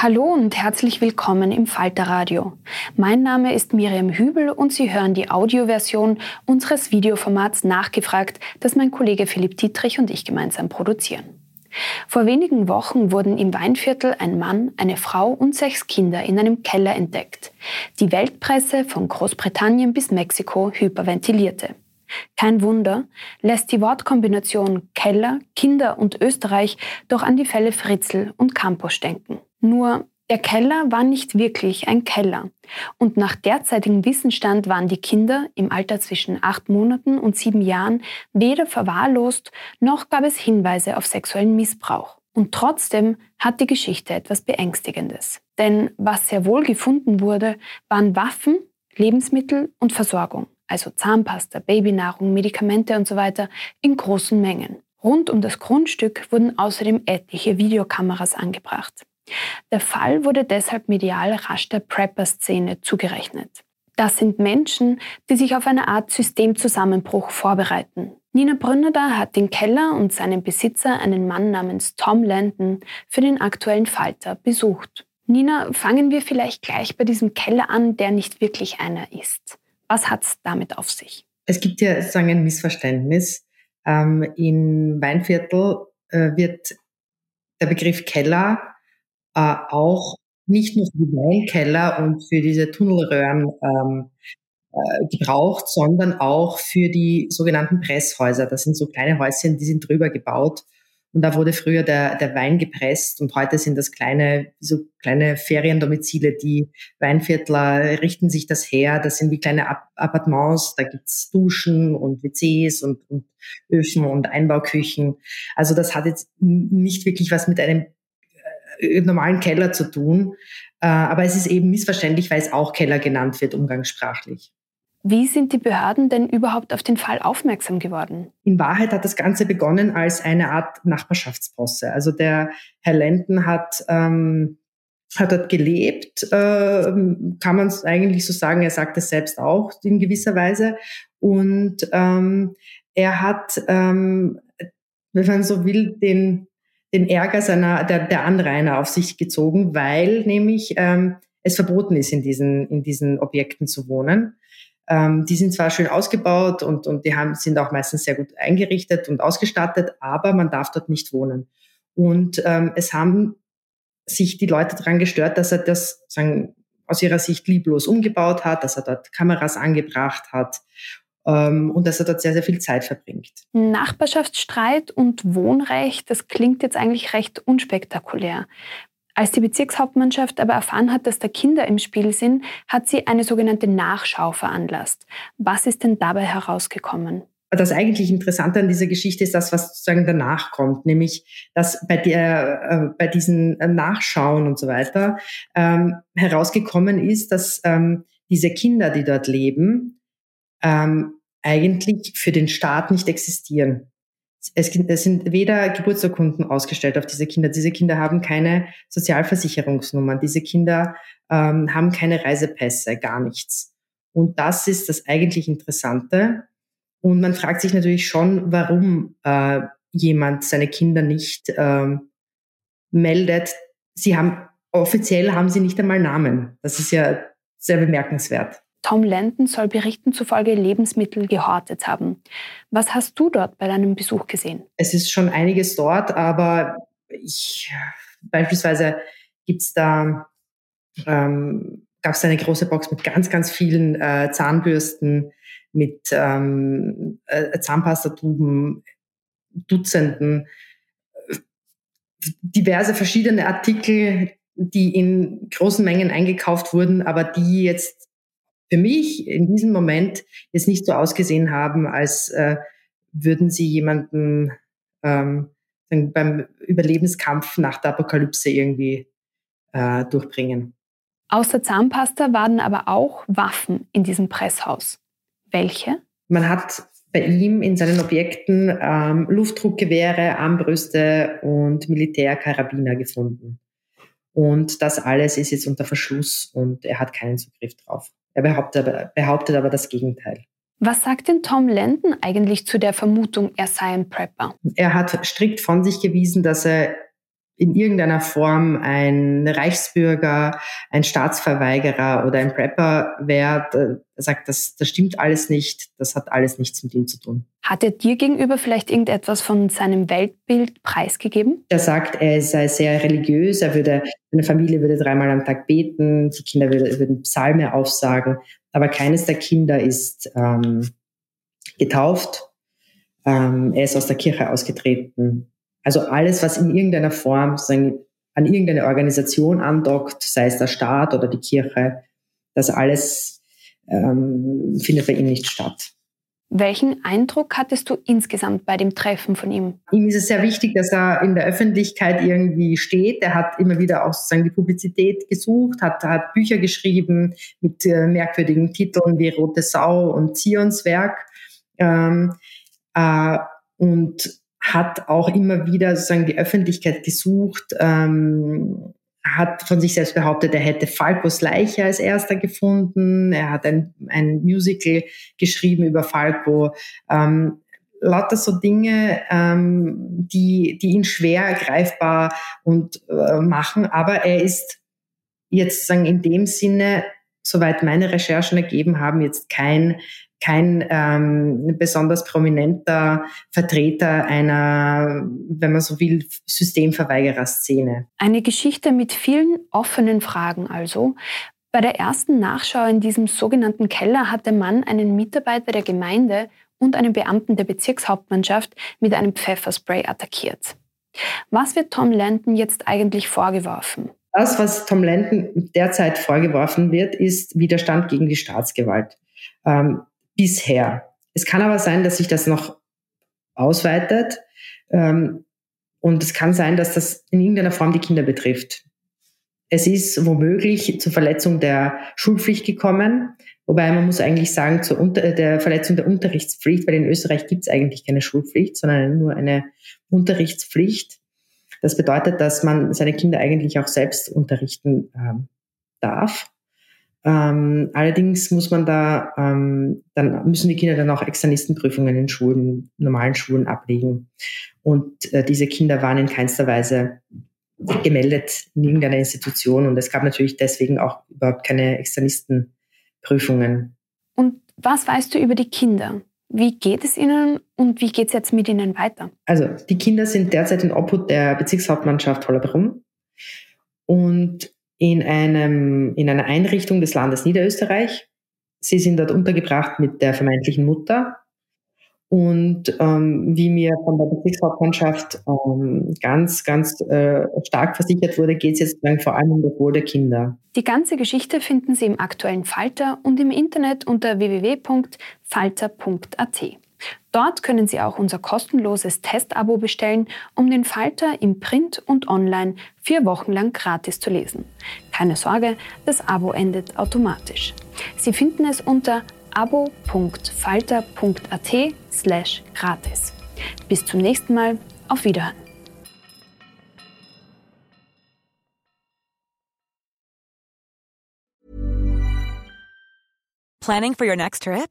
Hallo und herzlich willkommen im Falter Radio. Mein Name ist Miriam Hübel und Sie hören die Audioversion unseres Videoformats Nachgefragt, das mein Kollege Philipp Dietrich und ich gemeinsam produzieren. Vor wenigen Wochen wurden im Weinviertel ein Mann, eine Frau und sechs Kinder in einem Keller entdeckt. Die Weltpresse von Großbritannien bis Mexiko hyperventilierte. Kein Wunder, lässt die Wortkombination Keller, Kinder und Österreich doch an die Fälle Fritzl und Campos denken. Nur der Keller war nicht wirklich ein Keller. Und nach derzeitigem Wissensstand waren die Kinder im Alter zwischen acht Monaten und sieben Jahren weder verwahrlost, noch gab es Hinweise auf sexuellen Missbrauch. Und trotzdem hat die Geschichte etwas Beängstigendes. Denn was sehr wohl gefunden wurde, waren Waffen, Lebensmittel und Versorgung, also Zahnpasta, Babynahrung, Medikamente und so weiter, in großen Mengen. Rund um das Grundstück wurden außerdem etliche Videokameras angebracht. Der Fall wurde deshalb medial rasch der Prepper-Szene zugerechnet. Das sind Menschen, die sich auf eine Art Systemzusammenbruch vorbereiten. Nina Brünner hat den Keller und seinen Besitzer, einen Mann namens Tom Landon, für den aktuellen Falter besucht. Nina, fangen wir vielleicht gleich bei diesem Keller an, der nicht wirklich einer ist. Was hat es damit auf sich? Es gibt ja sozusagen ein Missverständnis. Ähm, in Weinviertel äh, wird der Begriff Keller äh, auch nicht nur für die Weinkeller und für diese Tunnelröhren ähm, äh, gebraucht, sondern auch für die sogenannten Presshäuser. Das sind so kleine Häuschen, die sind drüber gebaut. Und da wurde früher der, der Wein gepresst und heute sind das kleine, so kleine Feriendomizile. Die Weinviertler richten sich das her. Das sind wie kleine Appartements. Da gibt's Duschen und WCs und, und Öfen und Einbauküchen. Also das hat jetzt nicht wirklich was mit einem normalen Keller zu tun. Äh, aber es ist eben missverständlich, weil es auch Keller genannt wird, umgangssprachlich. Wie sind die Behörden denn überhaupt auf den Fall aufmerksam geworden? In Wahrheit hat das Ganze begonnen als eine Art Nachbarschaftsposse. Also der Herr Lenden hat, ähm, hat dort gelebt, äh, kann man es eigentlich so sagen. Er sagt es selbst auch in gewisser Weise. Und ähm, er hat, ähm, wenn man so will, den den Ärger seiner, der, der Anrainer auf sich gezogen, weil nämlich ähm, es verboten ist, in diesen, in diesen Objekten zu wohnen. Ähm, die sind zwar schön ausgebaut und, und die haben, sind auch meistens sehr gut eingerichtet und ausgestattet, aber man darf dort nicht wohnen. Und ähm, es haben sich die Leute daran gestört, dass er das sagen, aus ihrer Sicht lieblos umgebaut hat, dass er dort Kameras angebracht hat und dass er dort sehr, sehr viel Zeit verbringt. Nachbarschaftsstreit und Wohnrecht, das klingt jetzt eigentlich recht unspektakulär. Als die Bezirkshauptmannschaft aber erfahren hat, dass da Kinder im Spiel sind, hat sie eine sogenannte Nachschau veranlasst. Was ist denn dabei herausgekommen? das eigentlich Interessante an dieser Geschichte ist das, was sozusagen danach kommt, nämlich dass bei der, äh, bei diesen Nachschauen und so weiter ähm, herausgekommen ist, dass ähm, diese Kinder, die dort leben, ähm, eigentlich für den Staat nicht existieren. Es, sind weder Geburtsurkunden ausgestellt auf diese Kinder. Diese Kinder haben keine Sozialversicherungsnummern. Diese Kinder ähm, haben keine Reisepässe, gar nichts. Und das ist das eigentlich Interessante. Und man fragt sich natürlich schon, warum äh, jemand seine Kinder nicht ähm, meldet. Sie haben offiziell haben sie nicht einmal Namen. Das ist ja sehr bemerkenswert. Tom Landon soll Berichten zufolge Lebensmittel gehortet haben. Was hast du dort bei deinem Besuch gesehen? Es ist schon einiges dort, aber ich, beispielsweise gibt's da, ähm, gab es eine große Box mit ganz, ganz vielen äh, Zahnbürsten, mit ähm, äh, Zahnpastatuben, Dutzenden, diverse verschiedene Artikel, die in großen Mengen eingekauft wurden, aber die jetzt für mich in diesem Moment jetzt nicht so ausgesehen haben, als äh, würden sie jemanden ähm, beim Überlebenskampf nach der Apokalypse irgendwie äh, durchbringen. Außer Zahnpasta waren aber auch Waffen in diesem Presshaus. Welche? Man hat bei ihm in seinen Objekten ähm, Luftdruckgewehre, Armbrüste und Militärkarabiner gefunden. Und das alles ist jetzt unter Verschluss und er hat keinen Zugriff drauf. Er behauptet aber, behauptet aber das Gegenteil. Was sagt denn Tom Landon eigentlich zu der Vermutung, er sei ein Prepper? Er hat strikt von sich gewiesen, dass er in irgendeiner Form ein Reichsbürger, ein Staatsverweigerer oder ein Prepper wäre, er sagt, das, das stimmt alles nicht, das hat alles nichts mit ihm zu tun. Hat er dir gegenüber vielleicht irgendetwas von seinem Weltbild preisgegeben? Er sagt, er sei sehr religiös, er würde, seine Familie würde dreimal am Tag beten, die Kinder würde, würden Psalme aufsagen, aber keines der Kinder ist ähm, getauft. Ähm, er ist aus der Kirche ausgetreten. Also alles, was in irgendeiner Form an irgendeine Organisation andockt, sei es der Staat oder die Kirche, das alles ähm, findet bei ihm nicht statt. Welchen Eindruck hattest du insgesamt bei dem Treffen von ihm? Ihm ist es sehr wichtig, dass er in der Öffentlichkeit irgendwie steht. Er hat immer wieder auch sozusagen die Publizität gesucht, hat, hat Bücher geschrieben mit äh, merkwürdigen Titeln wie Rote Sau und Zionswerk. Ähm, äh, und hat auch immer wieder sozusagen die Öffentlichkeit gesucht, ähm, hat von sich selbst behauptet, er hätte Falcos Leiche als erster gefunden. Er hat ein, ein Musical geschrieben über Falco. Ähm, lauter so Dinge, ähm, die, die ihn schwer greifbar und äh, machen. Aber er ist jetzt sagen in dem Sinne, soweit meine Recherchen ergeben haben, jetzt kein kein ähm, besonders prominenter Vertreter einer, wenn man so will, Systemverweigerer-Szene. Eine Geschichte mit vielen offenen Fragen also. Bei der ersten Nachschau in diesem sogenannten Keller hat der Mann einen Mitarbeiter der Gemeinde und einen Beamten der Bezirkshauptmannschaft mit einem Pfefferspray attackiert. Was wird Tom Landon jetzt eigentlich vorgeworfen? Das, was Tom Landon derzeit vorgeworfen wird, ist Widerstand gegen die Staatsgewalt. Ähm, bisher. Es kann aber sein, dass sich das noch ausweitet. Ähm, und es kann sein, dass das in irgendeiner Form die Kinder betrifft. Es ist womöglich zur Verletzung der Schulpflicht gekommen, wobei man muss eigentlich sagen, zur Unter der Verletzung der Unterrichtspflicht, weil in Österreich gibt es eigentlich keine Schulpflicht, sondern nur eine Unterrichtspflicht. Das bedeutet, dass man seine Kinder eigentlich auch selbst unterrichten ähm, darf. Ähm, allerdings muss man da, ähm, dann müssen die Kinder dann auch Externistenprüfungen in Schulen, normalen Schulen ablegen. Und äh, diese Kinder waren in keinster Weise gemeldet in irgendeiner Institution und es gab natürlich deswegen auch überhaupt keine Externistenprüfungen. Und was weißt du über die Kinder? Wie geht es ihnen und wie geht es jetzt mit ihnen weiter? Also die Kinder sind derzeit in Obhut der Bezirkshauptmannschaft Hollabrum und in, einem, in einer Einrichtung des Landes Niederösterreich. Sie sind dort untergebracht mit der vermeintlichen Mutter. Und ähm, wie mir von der Bezirkshauptmannschaft ähm, ganz, ganz äh, stark versichert wurde, geht es jetzt vor allem um das Wohl der Kinder. Die ganze Geschichte finden Sie im aktuellen Falter und im Internet unter www.falter.at. Dort können Sie auch unser kostenloses Testabo bestellen, um den Falter im Print und online vier Wochen lang gratis zu lesen. Keine Sorge, das Abo endet automatisch. Sie finden es unter abo.falter.at slash gratis. Bis zum nächsten Mal, auf Wiederhören. Planning for your next trip?